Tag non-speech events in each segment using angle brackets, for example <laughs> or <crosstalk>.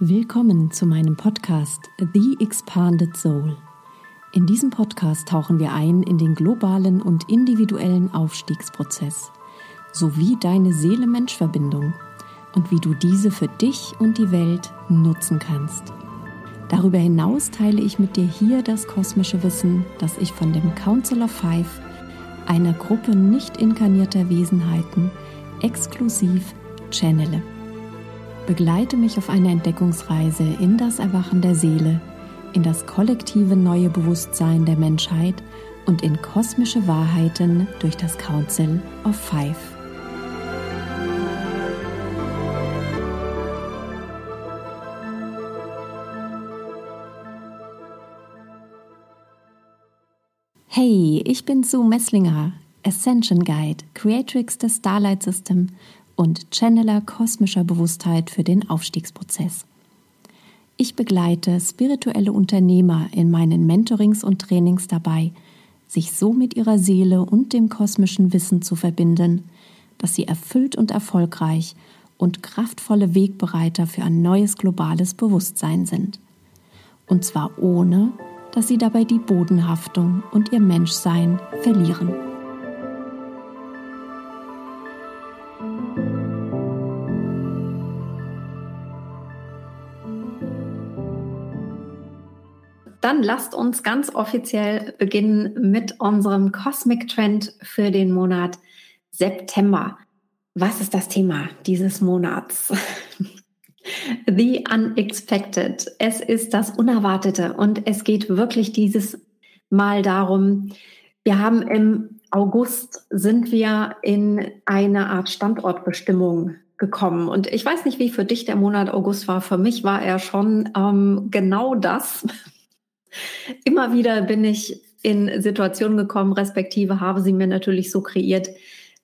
Willkommen zu meinem Podcast The Expanded Soul. In diesem Podcast tauchen wir ein in den globalen und individuellen Aufstiegsprozess sowie deine Seele-Mensch-Verbindung und wie du diese für dich und die Welt nutzen kannst. Darüber hinaus teile ich mit dir hier das kosmische Wissen, das ich von dem Council of Five, einer Gruppe nicht inkarnierter Wesenheiten, exklusiv channele. Begleite mich auf eine Entdeckungsreise in das Erwachen der Seele, in das kollektive neue Bewusstsein der Menschheit und in kosmische Wahrheiten durch das Council of Five. Hey, ich bin Sue Messlinger, Ascension Guide, Creatrix des Starlight System und Channeler kosmischer Bewusstheit für den Aufstiegsprozess. Ich begleite spirituelle Unternehmer in meinen Mentorings und Trainings dabei, sich so mit ihrer Seele und dem kosmischen Wissen zu verbinden, dass sie erfüllt und erfolgreich und kraftvolle Wegbereiter für ein neues globales Bewusstsein sind. Und zwar ohne, dass sie dabei die Bodenhaftung und ihr Menschsein verlieren. Dann lasst uns ganz offiziell beginnen mit unserem Cosmic Trend für den Monat September. Was ist das Thema dieses Monats? <laughs> The Unexpected. Es ist das Unerwartete und es geht wirklich dieses Mal darum, wir haben im August sind wir in eine Art Standortbestimmung gekommen. Und ich weiß nicht, wie für dich der Monat August war. Für mich war er schon ähm, genau das, Immer wieder bin ich in Situationen gekommen, respektive habe sie mir natürlich so kreiert,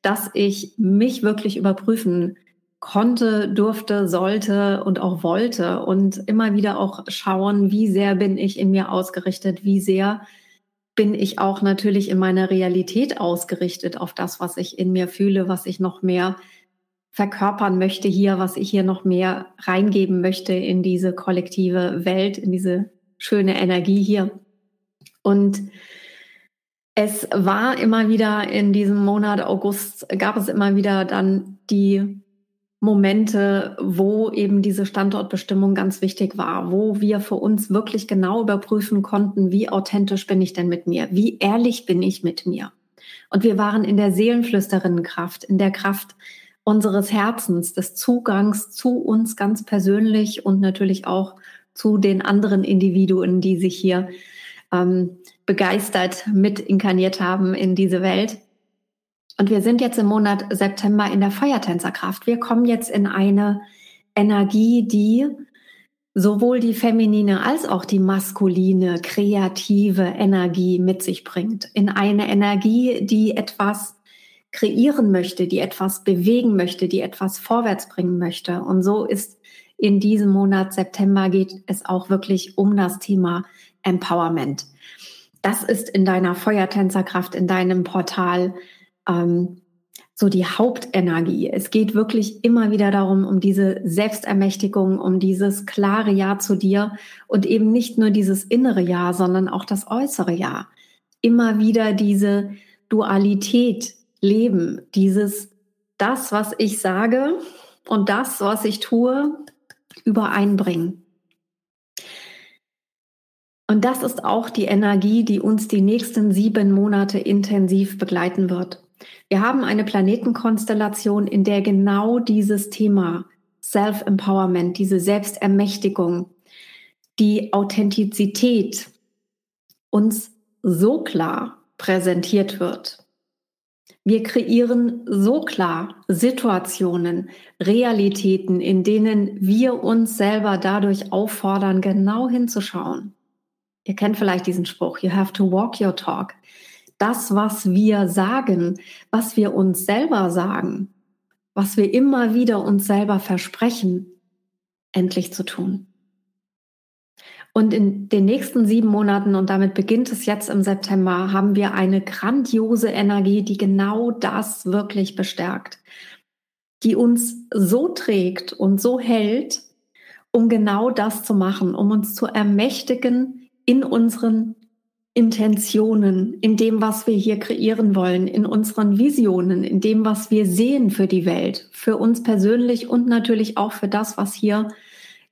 dass ich mich wirklich überprüfen konnte, durfte, sollte und auch wollte und immer wieder auch schauen, wie sehr bin ich in mir ausgerichtet, wie sehr bin ich auch natürlich in meiner Realität ausgerichtet auf das, was ich in mir fühle, was ich noch mehr verkörpern möchte hier, was ich hier noch mehr reingeben möchte in diese kollektive Welt, in diese schöne Energie hier. Und es war immer wieder in diesem Monat August, gab es immer wieder dann die Momente, wo eben diese Standortbestimmung ganz wichtig war, wo wir für uns wirklich genau überprüfen konnten, wie authentisch bin ich denn mit mir, wie ehrlich bin ich mit mir. Und wir waren in der Seelenflüsterinnenkraft, in der Kraft unseres Herzens, des Zugangs zu uns ganz persönlich und natürlich auch zu den anderen Individuen, die sich hier ähm, begeistert mit inkarniert haben in diese Welt. Und wir sind jetzt im Monat September in der Feuertänzerkraft. Wir kommen jetzt in eine Energie, die sowohl die feminine als auch die maskuline, kreative Energie mit sich bringt. In eine Energie, die etwas kreieren möchte, die etwas bewegen möchte, die etwas vorwärts bringen möchte. Und so ist in diesem Monat September geht es auch wirklich um das Thema Empowerment. Das ist in deiner Feuertänzerkraft, in deinem Portal ähm, so die Hauptenergie. Es geht wirklich immer wieder darum, um diese Selbstermächtigung, um dieses klare Ja zu dir und eben nicht nur dieses innere Ja, sondern auch das äußere Ja. Immer wieder diese Dualität leben, dieses das, was ich sage und das, was ich tue, übereinbringen. Und das ist auch die Energie, die uns die nächsten sieben Monate intensiv begleiten wird. Wir haben eine Planetenkonstellation, in der genau dieses Thema Self-Empowerment, diese Selbstermächtigung, die Authentizität uns so klar präsentiert wird. Wir kreieren so klar Situationen, Realitäten, in denen wir uns selber dadurch auffordern, genau hinzuschauen. Ihr kennt vielleicht diesen Spruch, you have to walk your talk. Das, was wir sagen, was wir uns selber sagen, was wir immer wieder uns selber versprechen, endlich zu tun. Und in den nächsten sieben Monaten, und damit beginnt es jetzt im September, haben wir eine grandiose Energie, die genau das wirklich bestärkt, die uns so trägt und so hält um genau das zu machen, um uns zu ermächtigen in unseren Intentionen, in dem, was wir hier kreieren wollen, in unseren Visionen, in dem, was wir sehen für die Welt, für uns persönlich und natürlich auch für das, was hier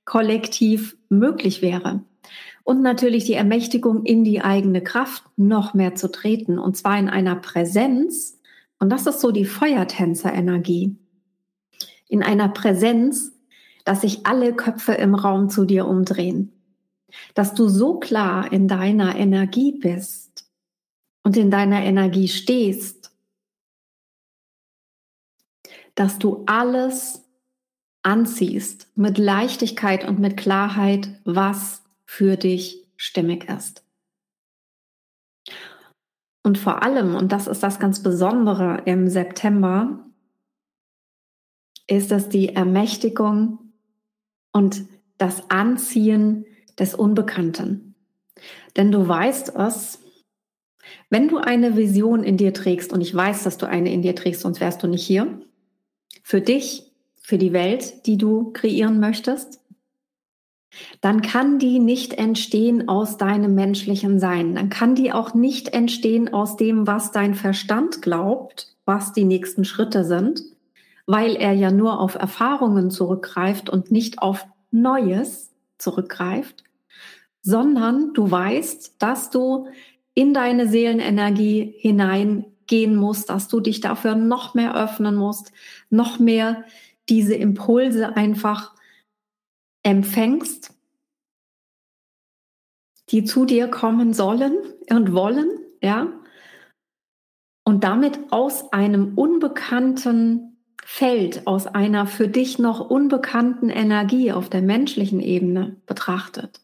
kollektiv möglich wäre. Und natürlich die Ermächtigung in die eigene Kraft noch mehr zu treten, und zwar in einer Präsenz. Und das ist so die Feuertänzer-Energie. In einer Präsenz, dass sich alle Köpfe im Raum zu dir umdrehen dass du so klar in deiner Energie bist und in deiner Energie stehst, dass du alles anziehst mit Leichtigkeit und mit Klarheit, was für dich stimmig ist. Und vor allem, und das ist das ganz Besondere im September, ist es die Ermächtigung und das Anziehen des Unbekannten. Denn du weißt es, wenn du eine Vision in dir trägst, und ich weiß, dass du eine in dir trägst, sonst wärst du nicht hier, für dich, für die Welt, die du kreieren möchtest, dann kann die nicht entstehen aus deinem menschlichen Sein. Dann kann die auch nicht entstehen aus dem, was dein Verstand glaubt, was die nächsten Schritte sind, weil er ja nur auf Erfahrungen zurückgreift und nicht auf Neues zurückgreift, sondern du weißt, dass du in deine Seelenenergie hineingehen musst, dass du dich dafür noch mehr öffnen musst, noch mehr diese Impulse einfach empfängst, die zu dir kommen sollen und wollen, ja, und damit aus einem unbekannten Feld aus einer für dich noch unbekannten Energie auf der menschlichen Ebene betrachtet,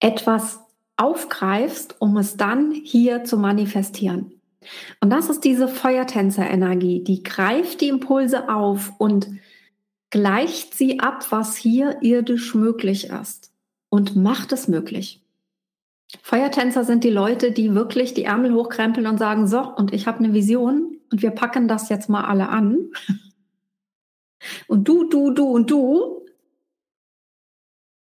etwas aufgreifst, um es dann hier zu manifestieren. Und das ist diese Feuertänzer-Energie, die greift die Impulse auf und gleicht sie ab, was hier irdisch möglich ist und macht es möglich. Feuertänzer sind die Leute, die wirklich die Ärmel hochkrempeln und sagen, so, und ich habe eine Vision und wir packen das jetzt mal alle an. Und du, du, du und du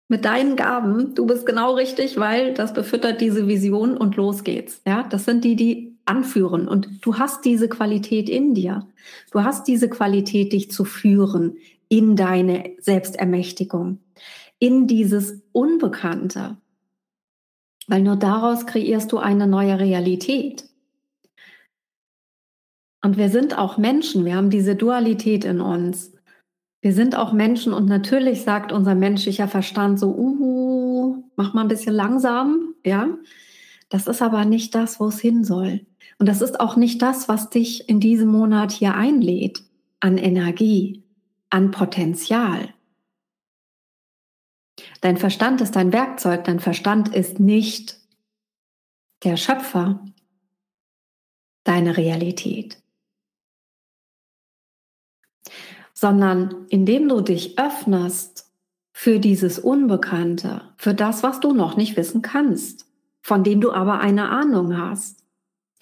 mit deinen Gaben, du bist genau richtig, weil das befüttert diese Vision und los geht's. Ja, das sind die, die anführen und du hast diese Qualität in dir. Du hast diese Qualität, dich zu führen in deine Selbstermächtigung, in dieses Unbekannte, weil nur daraus kreierst du eine neue Realität. Und wir sind auch Menschen, wir haben diese Dualität in uns. Wir sind auch Menschen und natürlich sagt unser menschlicher Verstand so, uh, mach mal ein bisschen langsam, ja. Das ist aber nicht das, wo es hin soll. Und das ist auch nicht das, was dich in diesem Monat hier einlädt an Energie, an Potenzial. Dein Verstand ist dein Werkzeug, dein Verstand ist nicht der Schöpfer deiner Realität. sondern indem du dich öffnest für dieses Unbekannte, für das, was du noch nicht wissen kannst, von dem du aber eine Ahnung hast.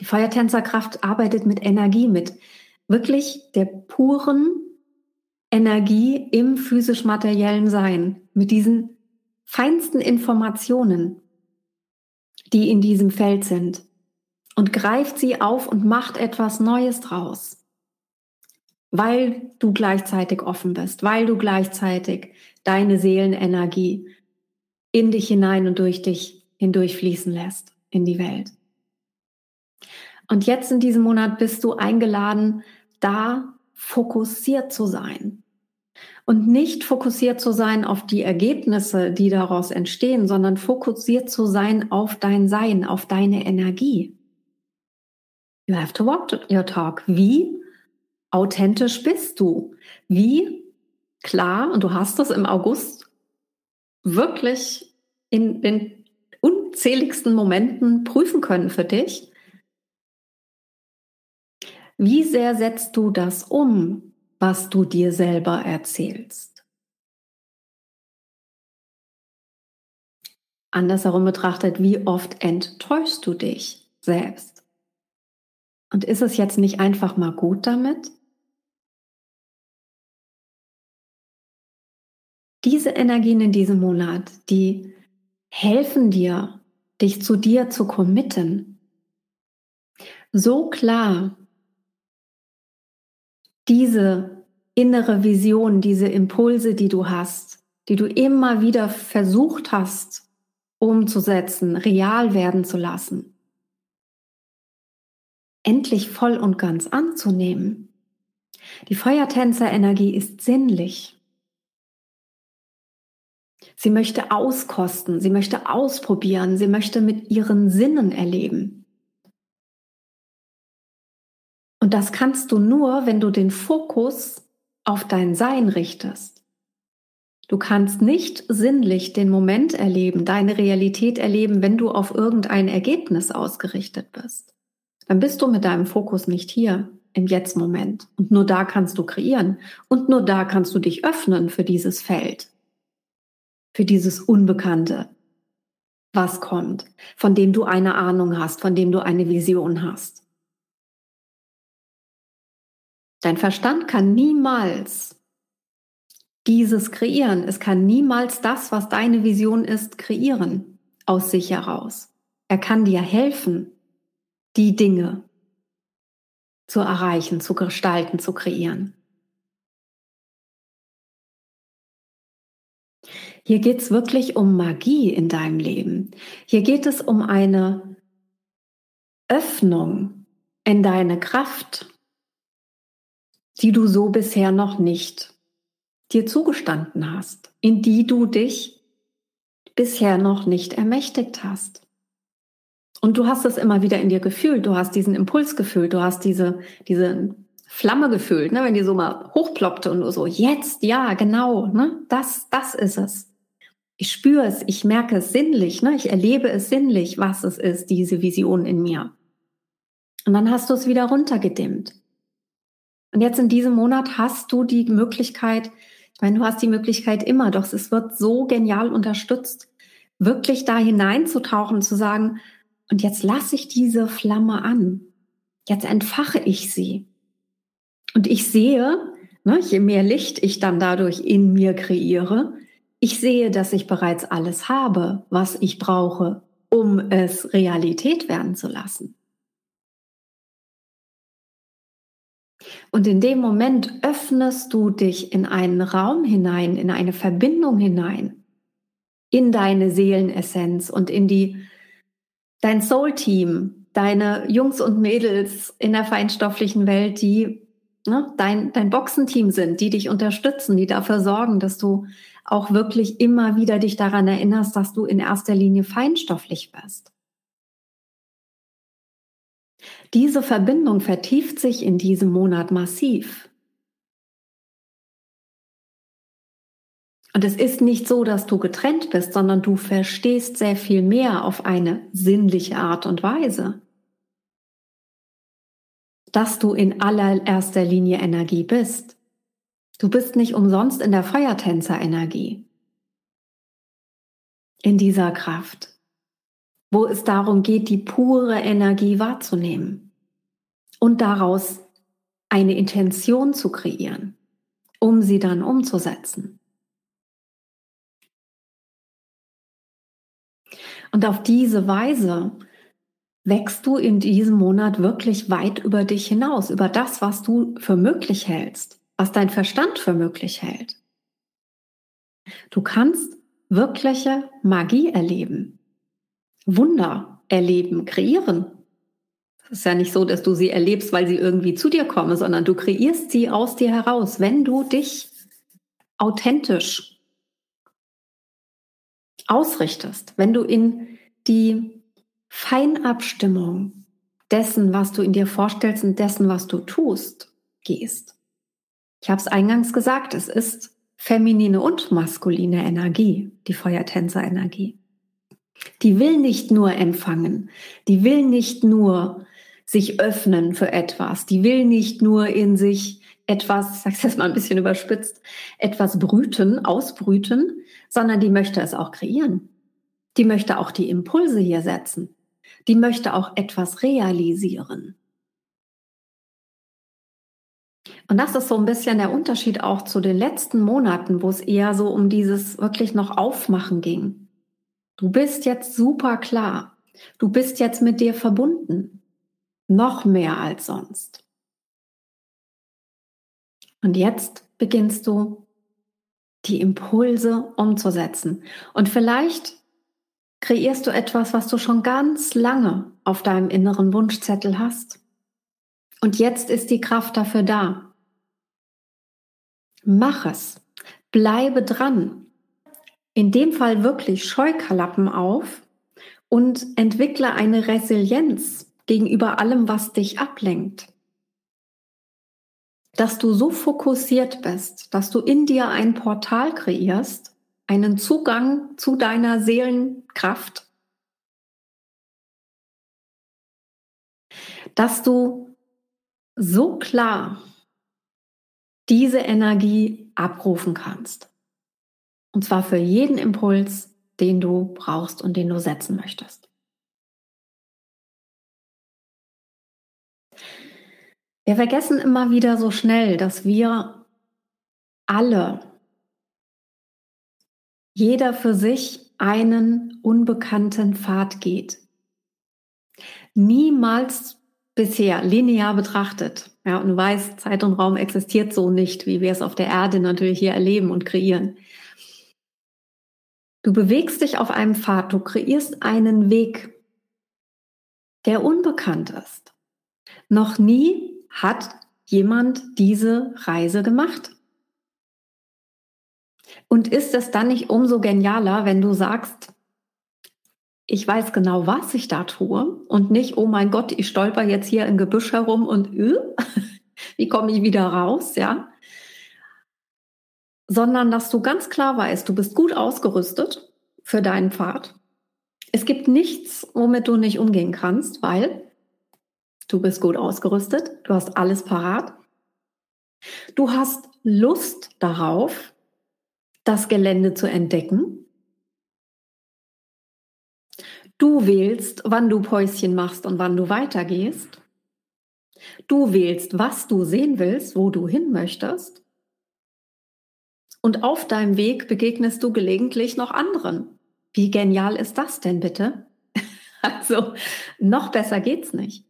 Die Feuertänzerkraft arbeitet mit Energie, mit wirklich der puren Energie im physisch-materiellen Sein, mit diesen feinsten Informationen, die in diesem Feld sind, und greift sie auf und macht etwas Neues draus weil du gleichzeitig offen bist, weil du gleichzeitig deine Seelenenergie in dich hinein und durch dich hindurch fließen lässt in die Welt. Und jetzt in diesem Monat bist du eingeladen, da fokussiert zu sein. Und nicht fokussiert zu sein auf die Ergebnisse, die daraus entstehen, sondern fokussiert zu sein auf dein Sein, auf deine Energie. You have to walk your talk. Wie? authentisch bist du? Wie klar, und du hast es im August wirklich in den unzähligsten Momenten prüfen können für dich. Wie sehr setzt du das um, was du dir selber erzählst? Andersherum betrachtet, wie oft enttäuschst du dich selbst? Und ist es jetzt nicht einfach mal gut damit? Diese Energien in diesem Monat, die helfen dir, dich zu dir zu committen. So klar diese innere Vision, diese Impulse, die du hast, die du immer wieder versucht hast umzusetzen, real werden zu lassen, endlich voll und ganz anzunehmen. Die Feuertänzer-Energie ist sinnlich. Sie möchte auskosten, sie möchte ausprobieren, sie möchte mit ihren Sinnen erleben. Und das kannst du nur, wenn du den Fokus auf dein Sein richtest. Du kannst nicht sinnlich den Moment erleben, deine Realität erleben, wenn du auf irgendein Ergebnis ausgerichtet bist. Dann bist du mit deinem Fokus nicht hier im Jetzt-Moment. Und nur da kannst du kreieren. Und nur da kannst du dich öffnen für dieses Feld für dieses Unbekannte, was kommt, von dem du eine Ahnung hast, von dem du eine Vision hast. Dein Verstand kann niemals dieses kreieren. Es kann niemals das, was deine Vision ist, kreieren aus sich heraus. Er kann dir helfen, die Dinge zu erreichen, zu gestalten, zu kreieren. Hier geht es wirklich um Magie in deinem Leben. Hier geht es um eine Öffnung in deine Kraft, die du so bisher noch nicht dir zugestanden hast, in die du dich bisher noch nicht ermächtigt hast. Und du hast es immer wieder in dir gefühlt, du hast diesen Impuls gefühlt, du hast diese, diese Flamme gefühlt, ne, wenn die so mal hochploppte und du so, jetzt, ja, genau, ne, das, das ist es ich spüre es, ich merke es sinnlich, ne? ich erlebe es sinnlich, was es ist, diese Vision in mir. Und dann hast du es wieder runtergedimmt. Und jetzt in diesem Monat hast du die Möglichkeit, ich meine, du hast die Möglichkeit immer, doch es wird so genial unterstützt, wirklich da hineinzutauchen, zu sagen, und jetzt lasse ich diese Flamme an. Jetzt entfache ich sie. Und ich sehe, ne, je mehr Licht ich dann dadurch in mir kreiere, ich sehe, dass ich bereits alles habe, was ich brauche, um es Realität werden zu lassen. Und in dem Moment öffnest du dich in einen Raum hinein, in eine Verbindung hinein, in deine Seelenessenz und in die, dein Soul-Team, deine Jungs und Mädels in der feinstofflichen Welt, die ne, dein, dein Boxenteam sind, die dich unterstützen, die dafür sorgen, dass du auch wirklich immer wieder dich daran erinnerst, dass du in erster Linie feinstofflich bist. Diese Verbindung vertieft sich in diesem Monat massiv. Und es ist nicht so, dass du getrennt bist, sondern du verstehst sehr viel mehr auf eine sinnliche Art und Weise dass du in allererster Linie Energie bist. Du bist nicht umsonst in der Feuertänzer-Energie. In dieser Kraft, wo es darum geht, die pure Energie wahrzunehmen und daraus eine Intention zu kreieren, um sie dann umzusetzen. Und auf diese Weise wächst du in diesem Monat wirklich weit über dich hinaus, über das, was du für möglich hältst, was dein Verstand für möglich hält. Du kannst wirkliche Magie erleben, Wunder erleben, kreieren. Es ist ja nicht so, dass du sie erlebst, weil sie irgendwie zu dir kommen, sondern du kreierst sie aus dir heraus, wenn du dich authentisch ausrichtest, wenn du in die Feinabstimmung dessen, was du in dir vorstellst und dessen, was du tust, gehst. Ich habe es eingangs gesagt, es ist feminine und maskuline Energie, die Feuertänzer-Energie. Die will nicht nur empfangen, die will nicht nur sich öffnen für etwas, die will nicht nur in sich etwas, ich sag's jetzt mal ein bisschen überspitzt, etwas brüten, ausbrüten, sondern die möchte es auch kreieren. Die möchte auch die Impulse hier setzen die möchte auch etwas realisieren. Und das ist so ein bisschen der Unterschied auch zu den letzten Monaten, wo es eher so um dieses wirklich noch Aufmachen ging. Du bist jetzt super klar. Du bist jetzt mit dir verbunden. Noch mehr als sonst. Und jetzt beginnst du die Impulse umzusetzen. Und vielleicht kreierst du etwas, was du schon ganz lange auf deinem inneren Wunschzettel hast. Und jetzt ist die Kraft dafür da. Mach es. Bleibe dran. In dem Fall wirklich Scheuklappen auf und entwickle eine Resilienz gegenüber allem, was dich ablenkt. Dass du so fokussiert bist, dass du in dir ein Portal kreierst, einen Zugang zu deiner Seelenkraft, dass du so klar diese Energie abrufen kannst. Und zwar für jeden Impuls, den du brauchst und den du setzen möchtest. Wir vergessen immer wieder so schnell, dass wir alle, jeder für sich einen unbekannten Pfad geht. Niemals bisher linear betrachtet. Ja, und du weißt, Zeit und Raum existiert so nicht, wie wir es auf der Erde natürlich hier erleben und kreieren. Du bewegst dich auf einem Pfad, du kreierst einen Weg, der unbekannt ist. Noch nie hat jemand diese Reise gemacht. Und ist es dann nicht umso genialer, wenn du sagst, ich weiß genau, was ich da tue und nicht, oh mein Gott, ich stolper jetzt hier im Gebüsch herum und äh, <laughs> wie komme ich wieder raus, ja? Sondern dass du ganz klar weißt, du bist gut ausgerüstet für deinen Pfad. Es gibt nichts, womit du nicht umgehen kannst, weil du bist gut ausgerüstet, du hast alles parat. Du hast Lust darauf, das Gelände zu entdecken Du wählst, wann du Päuschen machst und wann du weitergehst. Du wählst, was du sehen willst, wo du hin möchtest. Und auf deinem Weg begegnest du gelegentlich noch anderen. Wie genial ist das denn bitte? <laughs> Also, noch besser geht's nicht.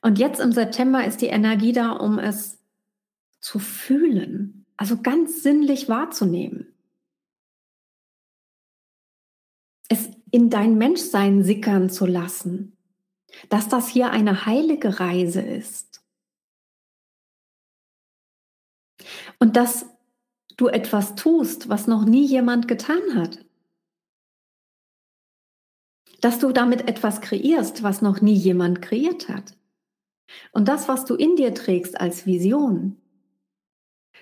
Und jetzt im September ist die Energie da, um es zu fühlen, also ganz sinnlich wahrzunehmen. es in dein Menschsein sickern zu lassen, dass das hier eine heilige Reise ist. Und dass du etwas tust, was noch nie jemand getan hat. Dass du damit etwas kreierst, was noch nie jemand kreiert hat. Und das, was du in dir trägst als Vision,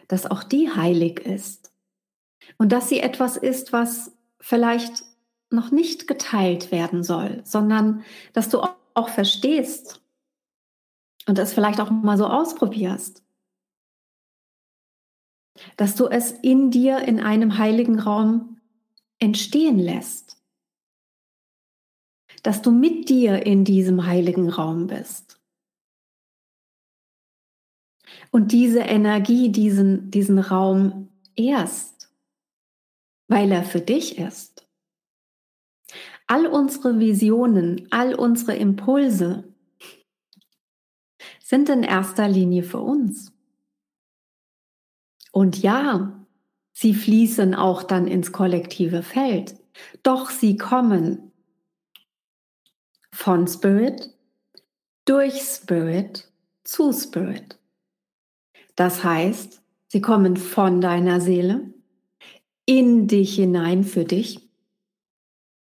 dass auch die heilig ist. Und dass sie etwas ist, was vielleicht noch nicht geteilt werden soll, sondern dass du auch verstehst und es vielleicht auch mal so ausprobierst. Dass du es in dir in einem heiligen Raum entstehen lässt. Dass du mit dir in diesem heiligen Raum bist. Und diese Energie, diesen, diesen Raum erst, weil er für dich ist all unsere Visionen, all unsere Impulse sind in erster Linie für uns. Und ja, sie fließen auch dann ins kollektive Feld, doch sie kommen von Spirit, durch Spirit zu Spirit. Das heißt, sie kommen von deiner Seele in dich hinein für dich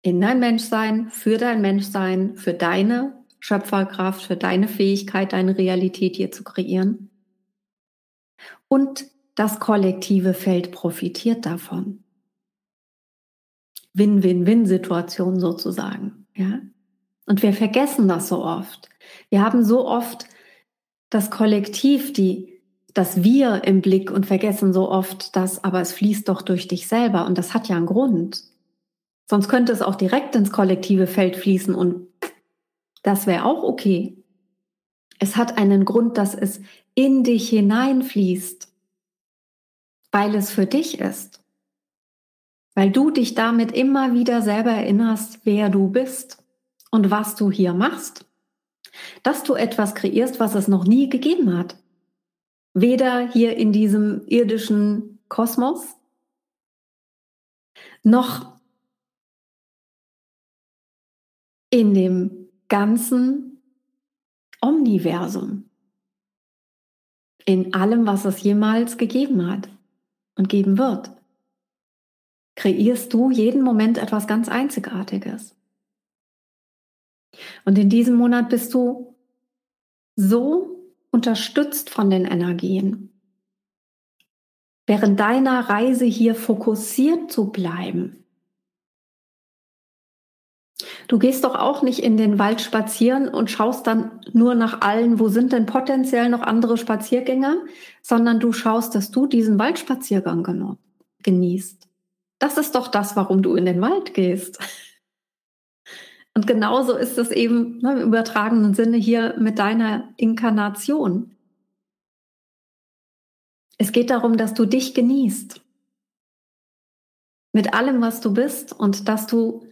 in dein Menschsein, für dein Menschsein, für deine Schöpferkraft, für deine Fähigkeit, deine Realität hier zu kreieren. Und das kollektive Feld profitiert davon. Win-Win-Win-Situation sozusagen, ja. Und wir vergessen das so oft. Wir haben so oft das Kollektiv, die, das Wir im Blick und vergessen so oft das, aber es fließt doch durch dich selber und das hat ja einen Grund. Sonst könnte es auch direkt ins kollektive Feld fließen und das wäre auch okay. Es hat einen Grund, dass es in dich hineinfließt, weil es für dich ist. Weil du dich damit immer wieder selber erinnerst, wer du bist und was du hier machst. Dass du etwas kreierst, was es noch nie gegeben hat. Weder hier in diesem irdischen Kosmos, noch in dem ganzen Omniversum. In allem, was es jemals gegeben hat und geben wird. Kreierst du jeden Moment etwas ganz Einzigartiges. Und in diesem Monat bist du so unterstützt von den Energien, während deiner Reise hier fokussiert zu bleiben. Du gehst doch auch nicht in den Wald spazieren und schaust dann nur nach allen, wo sind denn potenziell noch andere Spaziergänger, sondern du schaust, dass du diesen Waldspaziergang genießt. Das ist doch das, warum du in den Wald gehst. <laughs> Und genauso ist es eben ne, im übertragenen Sinne hier mit deiner Inkarnation. Es geht darum, dass du dich genießt. Mit allem, was du bist und dass du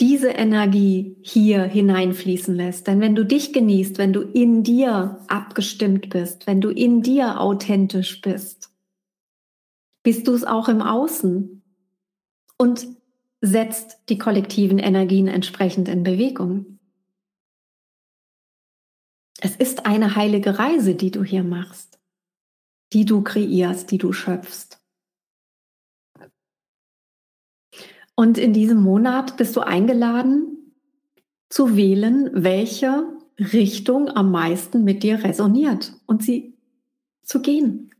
diese Energie hier hineinfließen lässt. Denn wenn du dich genießt, wenn du in dir abgestimmt bist, wenn du in dir authentisch bist, bist du es auch im Außen und setzt die kollektiven Energien entsprechend in Bewegung. Es ist eine heilige Reise, die du hier machst, die du kreierst, die du schöpfst. Und in diesem Monat bist du eingeladen zu wählen, welche Richtung am meisten mit dir resoniert und sie zu gehen.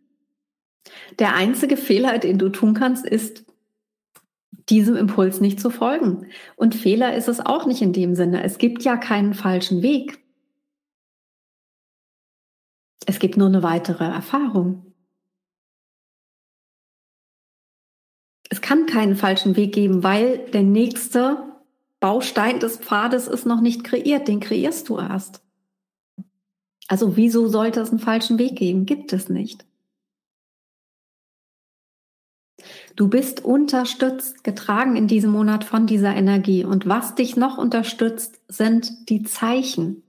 Der einzige Fehler, den du tun kannst, ist, diesem Impuls nicht zu folgen. Und Fehler ist es auch nicht in dem Sinne. Es gibt ja keinen falschen Weg. Es gibt nur eine weitere Erfahrung. Es kann keinen falschen Weg geben, weil der nächste Baustein des Pfades ist noch nicht kreiert, den kreierst du erst. Also wieso sollte es einen falschen Weg geben? Gibt es nicht. Du bist unterstützt, getragen in diesem Monat von dieser Energie. Und was dich noch unterstützt, sind die Zeichen.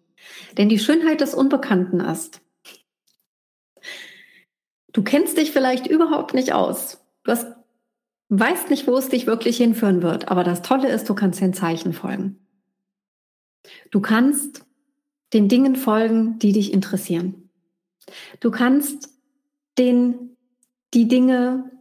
Denn die Schönheit des Unbekannten ist, du kennst dich vielleicht überhaupt nicht aus. Du hast weißt nicht, wo es dich wirklich hinführen wird. Aber das Tolle ist, du kannst den Zeichen folgen. Du kannst den Dingen folgen, die dich interessieren. Du kannst den, die Dinge,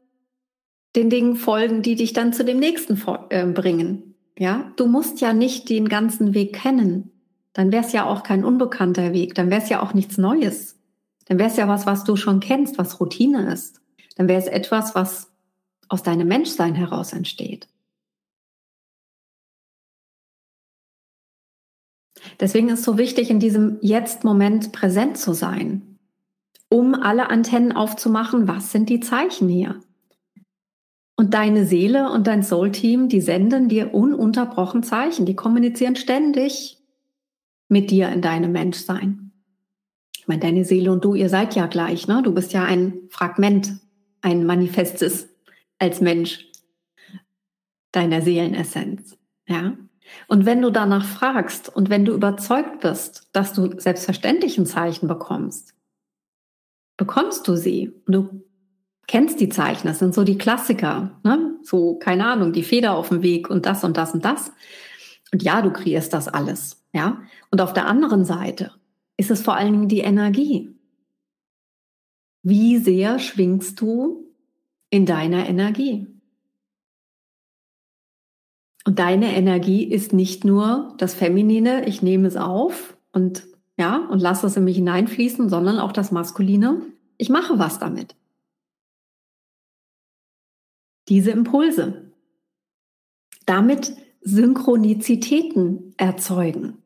den Dingen folgen, die dich dann zu dem nächsten äh, bringen. Ja, du musst ja nicht den ganzen Weg kennen. Dann wäre es ja auch kein unbekannter Weg. Dann wäre es ja auch nichts Neues. Dann wäre es ja was, was du schon kennst, was Routine ist. Dann wäre es etwas, was aus deinem Menschsein heraus entsteht. Deswegen ist es so wichtig, in diesem Jetzt-Moment präsent zu sein, um alle Antennen aufzumachen, was sind die Zeichen hier? Und deine Seele und dein Soul-Team, die senden dir ununterbrochen Zeichen, die kommunizieren ständig mit dir in deinem Menschsein. Ich meine, deine Seele und du, ihr seid ja gleich, ne? Du bist ja ein Fragment, ein manifestes als Mensch deiner Seelenessenz. Ja. Und wenn du danach fragst und wenn du überzeugt bist, dass du selbstverständlich ein Zeichen bekommst, bekommst du sie. Du kennst die Zeichen, das sind so die Klassiker, ne? so, keine Ahnung, die Feder auf dem Weg und das und das und das. Und ja, du kreierst das alles, ja. Und auf der anderen Seite ist es vor allen Dingen die Energie. Wie sehr schwingst du in deiner Energie. Und deine Energie ist nicht nur das Feminine, ich nehme es auf und ja, und lasse es in mich hineinfließen, sondern auch das Maskuline, ich mache was damit. Diese Impulse. Damit Synchronizitäten erzeugen.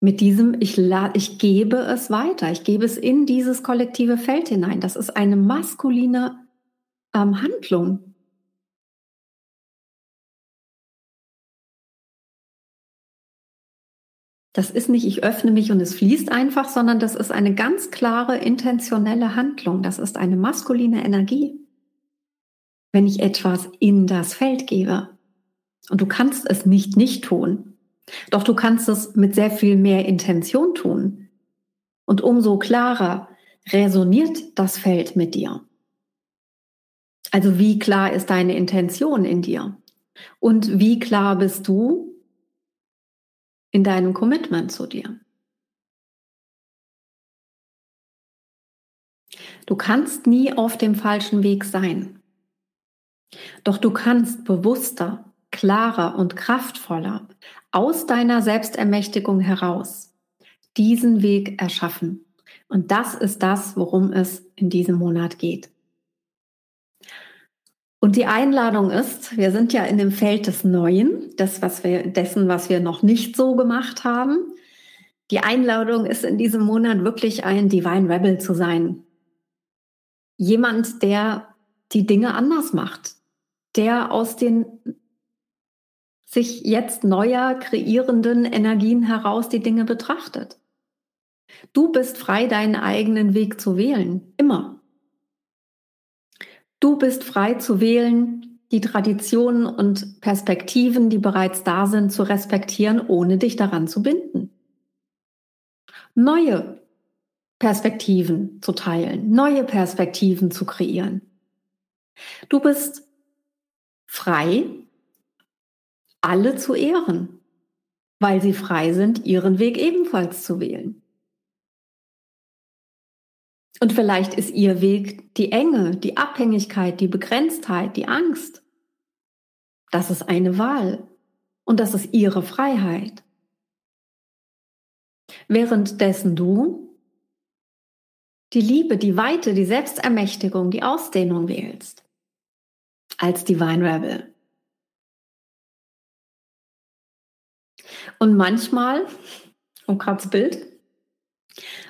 Mit diesem, ich, ich gebe es weiter, ich gebe es in dieses kollektive Feld hinein. Das ist eine maskuline ähm, Handlung. Das ist nicht, ich öffne mich und es fließt einfach, sondern das ist eine ganz klare intentionelle Handlung. Das ist eine maskuline Energie. Wenn ich etwas in das Feld gebe. Und du kannst es nicht nicht tun. Doch du kannst es mit sehr viel mehr Intention tun. Und umso klarer resoniert das Feld mit dir. Also wie klar ist deine Intention in dir? Und wie klar bist du in deinem Commitment zu dir? Du kannst nie auf dem falschen Weg sein. Doch du kannst bewusster, klarer und kraftvoller aus deiner Selbstermächtigung heraus diesen Weg erschaffen. Und das ist das, worum es in diesem Monat geht. Und die Einladung ist, wir sind ja in dem Feld des Neuen, das, was wir, dessen, was wir noch nicht so gemacht haben. Die Einladung ist in diesem Monat wirklich ein Divine Rebel zu sein. Jemand, der die Dinge anders macht, der aus den sich jetzt neuer kreierenden Energien heraus die Dinge betrachtet. Du bist frei, deinen eigenen Weg zu wählen. Immer. Du bist frei zu wählen, die Traditionen und Perspektiven, die bereits da sind, zu respektieren, ohne dich daran zu binden. Neue Perspektiven zu teilen, neue Perspektiven zu kreieren. Du bist frei, alle zu ehren, weil sie frei sind, ihren Weg ebenfalls zu wählen. Und vielleicht ist ihr Weg die Enge, die Abhängigkeit, die Begrenztheit, die Angst. Das ist eine Wahl und das ist ihre Freiheit. Währenddessen du die Liebe, die Weite, die Selbstermächtigung, die Ausdehnung wählst als Divine Rebel. Und manchmal, um gerade das Bild,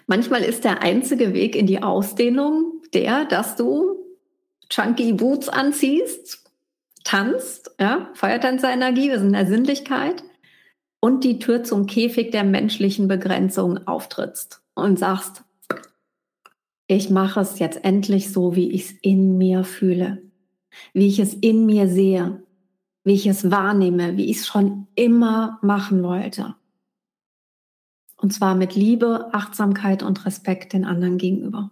Manchmal ist der einzige Weg in die Ausdehnung der, dass du chunky Boots anziehst, tanzt, ja, Feuertänzerenergie, wir sind in der Sinnlichkeit und die Tür zum Käfig der menschlichen Begrenzung auftrittst und sagst, ich mache es jetzt endlich so, wie ich es in mir fühle, wie ich es in mir sehe, wie ich es wahrnehme, wie ich es schon immer machen wollte. Und zwar mit Liebe, Achtsamkeit und Respekt den anderen gegenüber.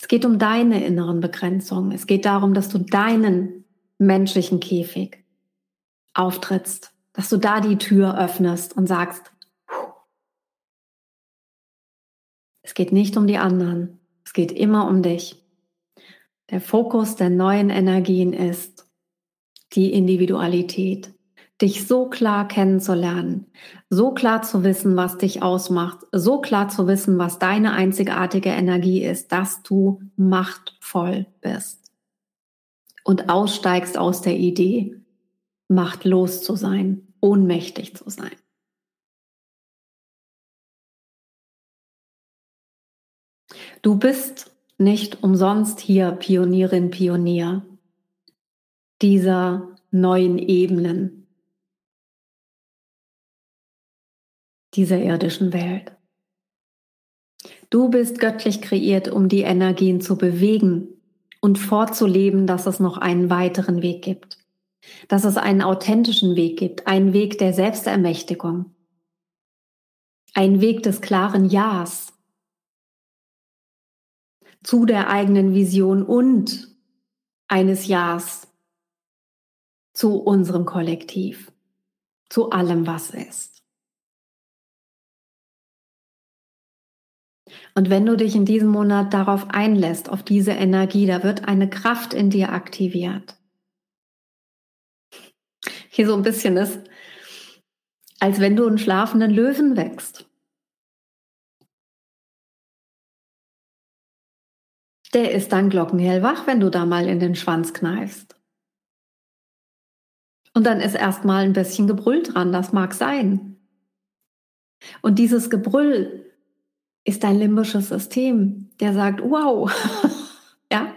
Es geht um deine inneren Begrenzungen. Es geht darum, dass du deinen menschlichen Käfig auftrittst, dass du da die Tür öffnest und sagst, es geht nicht um die anderen, es geht immer um dich. Der Fokus der neuen Energien ist die Individualität, dich so klar kennenzulernen, so klar zu wissen, was dich ausmacht, so klar zu wissen, was deine einzigartige Energie ist, dass du machtvoll bist und aussteigst aus der Idee, machtlos zu sein, ohnmächtig zu sein. Du bist nicht umsonst hier Pionierin, Pionier dieser neuen Ebenen, dieser irdischen Welt. Du bist göttlich kreiert, um die Energien zu bewegen und vorzuleben, dass es noch einen weiteren Weg gibt, dass es einen authentischen Weg gibt, einen Weg der Selbstermächtigung, einen Weg des klaren Ja's. Zu der eigenen Vision und eines Ja's. Zu unserem Kollektiv, zu allem, was ist. Und wenn du dich in diesem Monat darauf einlässt, auf diese Energie, da wird eine Kraft in dir aktiviert. Hier so ein bisschen ist, als wenn du einen schlafenden Löwen wächst. Der ist dann glockenhell wach, wenn du da mal in den Schwanz kneifst. Und dann ist erstmal ein bisschen Gebrüll dran, das mag sein. Und dieses Gebrüll ist dein limbisches System, der sagt, wow, <laughs> ja,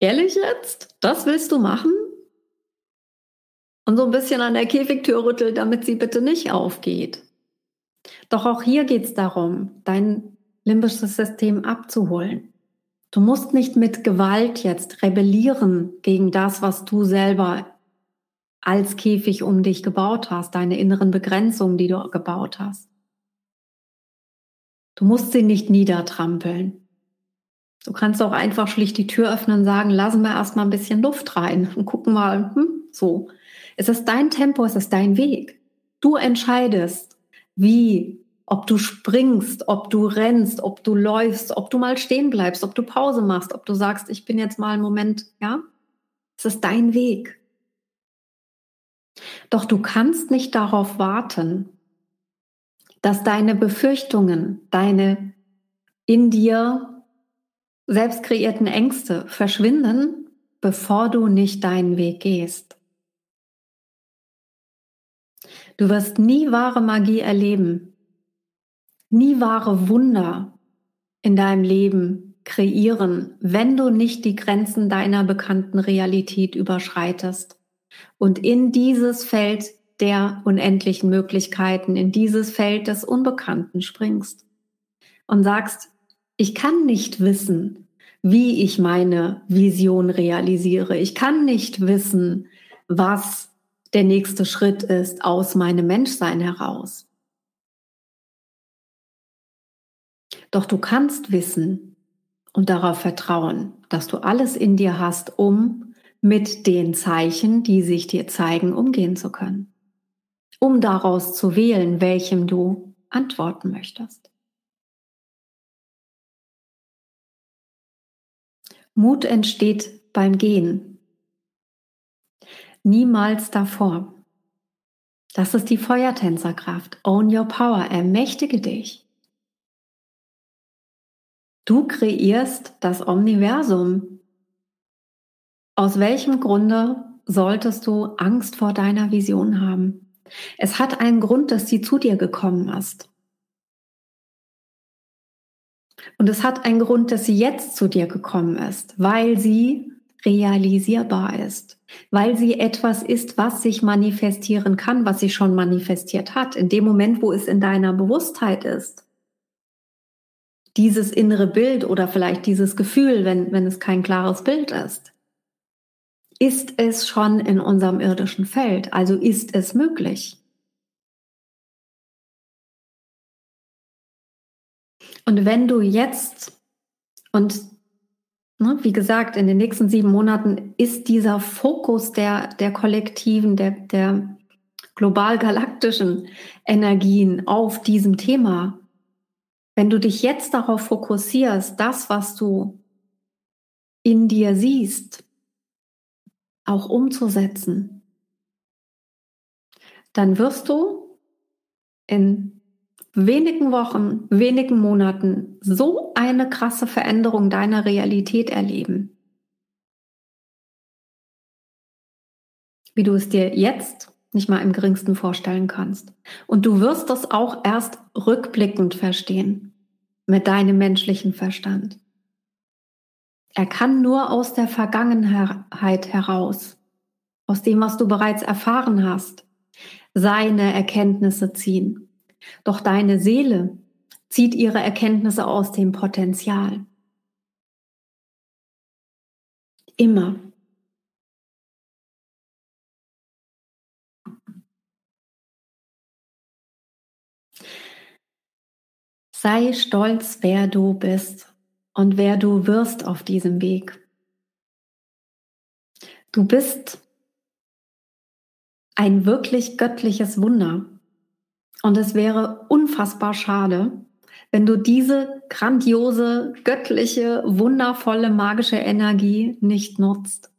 ehrlich jetzt, das willst du machen? und so ein bisschen an der Käfigtür rüttelt, damit sie bitte nicht aufgeht. Doch auch hier geht es darum, dein limbisches System abzuholen. Du musst nicht mit Gewalt jetzt rebellieren gegen das, was du selber als Käfig um dich gebaut hast, deine inneren Begrenzungen, die du gebaut hast. Du musst sie nicht niedertrampeln. Du kannst auch einfach schlicht die Tür öffnen und sagen, lassen wir erstmal ein bisschen Luft rein <laughs> und gucken mal, hm, so. Es ist dein Tempo, es ist dein Weg. Du entscheidest, wie, ob du springst, ob du rennst, ob du läufst, ob du mal stehen bleibst, ob du Pause machst, ob du sagst, ich bin jetzt mal einen Moment, ja? Es ist dein Weg. Doch du kannst nicht darauf warten, dass deine Befürchtungen, deine in dir selbst kreierten Ängste verschwinden, bevor du nicht deinen Weg gehst. Du wirst nie wahre Magie erleben, nie wahre Wunder in deinem Leben kreieren, wenn du nicht die Grenzen deiner bekannten Realität überschreitest und in dieses Feld der unendlichen Möglichkeiten, in dieses Feld des Unbekannten springst und sagst, ich kann nicht wissen, wie ich meine Vision realisiere. Ich kann nicht wissen, was der nächste Schritt ist aus meinem Menschsein heraus. Doch du kannst wissen und darauf vertrauen, dass du alles in dir hast, um mit den Zeichen, die sich dir zeigen, umgehen zu können. Um daraus zu wählen, welchem du antworten möchtest. Mut entsteht beim Gehen, niemals davor. Das ist die Feuertänzerkraft. Own your power. Ermächtige dich. Du kreierst das Universum. Aus welchem Grunde solltest du Angst vor deiner Vision haben? Es hat einen Grund, dass sie zu dir gekommen ist. Und es hat einen Grund, dass sie jetzt zu dir gekommen ist, weil sie realisierbar ist, weil sie etwas ist, was sich manifestieren kann, was sich schon manifestiert hat, in dem Moment, wo es in deiner Bewusstheit ist. Dieses innere Bild oder vielleicht dieses Gefühl, wenn, wenn es kein klares Bild ist, ist es schon in unserem irdischen Feld, also ist es möglich. Und wenn du jetzt, und ne, wie gesagt, in den nächsten sieben Monaten ist dieser Fokus der, der kollektiven, der, der global-galaktischen Energien auf diesem Thema, wenn du dich jetzt darauf fokussierst, das, was du in dir siehst, auch umzusetzen, dann wirst du in wenigen Wochen, wenigen Monaten so eine krasse Veränderung deiner Realität erleben, wie du es dir jetzt nicht mal im geringsten vorstellen kannst. Und du wirst das auch erst rückblickend verstehen mit deinem menschlichen Verstand. Er kann nur aus der Vergangenheit heraus, aus dem, was du bereits erfahren hast, seine Erkenntnisse ziehen. Doch deine Seele zieht ihre Erkenntnisse aus dem Potenzial. Immer. Sei stolz, wer du bist und wer du wirst auf diesem Weg. Du bist ein wirklich göttliches Wunder. Und es wäre unfassbar schade, wenn du diese grandiose, göttliche, wundervolle, magische Energie nicht nutzt,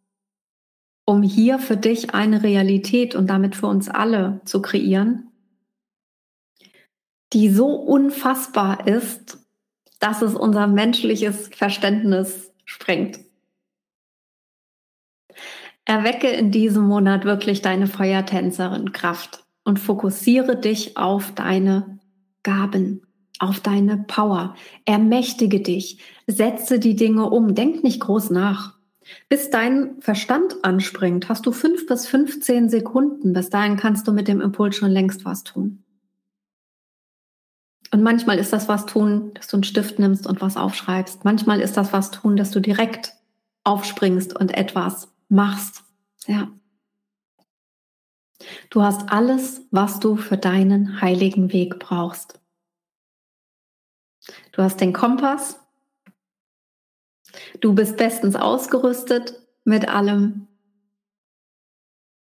um hier für dich eine Realität und damit für uns alle zu kreieren, die so unfassbar ist, dass es unser menschliches Verständnis sprengt. Erwecke in diesem Monat wirklich deine Feuertänzerin Kraft und fokussiere dich auf deine Gaben, auf deine Power. Ermächtige dich, setze die Dinge um, denk nicht groß nach. Bis dein Verstand anspringt, hast du fünf bis 15 Sekunden. Bis dahin kannst du mit dem Impuls schon längst was tun. Und manchmal ist das was tun, dass du einen Stift nimmst und was aufschreibst. Manchmal ist das was tun, dass du direkt aufspringst und etwas machst. Ja. Du hast alles, was du für deinen heiligen Weg brauchst. Du hast den Kompass. Du bist bestens ausgerüstet mit allem.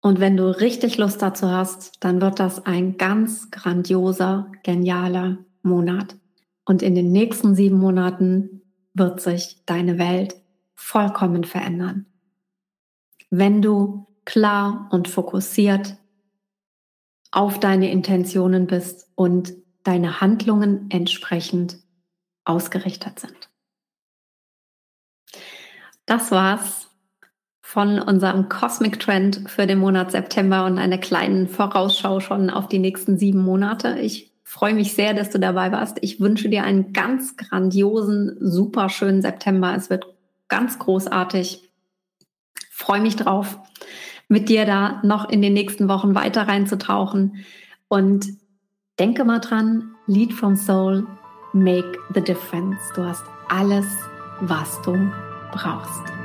Und wenn du richtig Lust dazu hast, dann wird das ein ganz grandioser, genialer Monat. Und in den nächsten sieben Monaten wird sich deine Welt vollkommen verändern. Wenn du klar und fokussiert auf deine Intentionen bist und deine Handlungen entsprechend ausgerichtet sind. Das war's von unserem Cosmic Trend für den Monat September und einer kleinen Vorausschau schon auf die nächsten sieben Monate. Ich freue mich sehr, dass du dabei warst. Ich wünsche dir einen ganz grandiosen, super schönen September. Es wird ganz großartig. Freue mich drauf, mit dir da noch in den nächsten Wochen weiter reinzutauchen. Und denke mal dran, Lead from Soul, make the difference. Du hast alles, was du brauchst.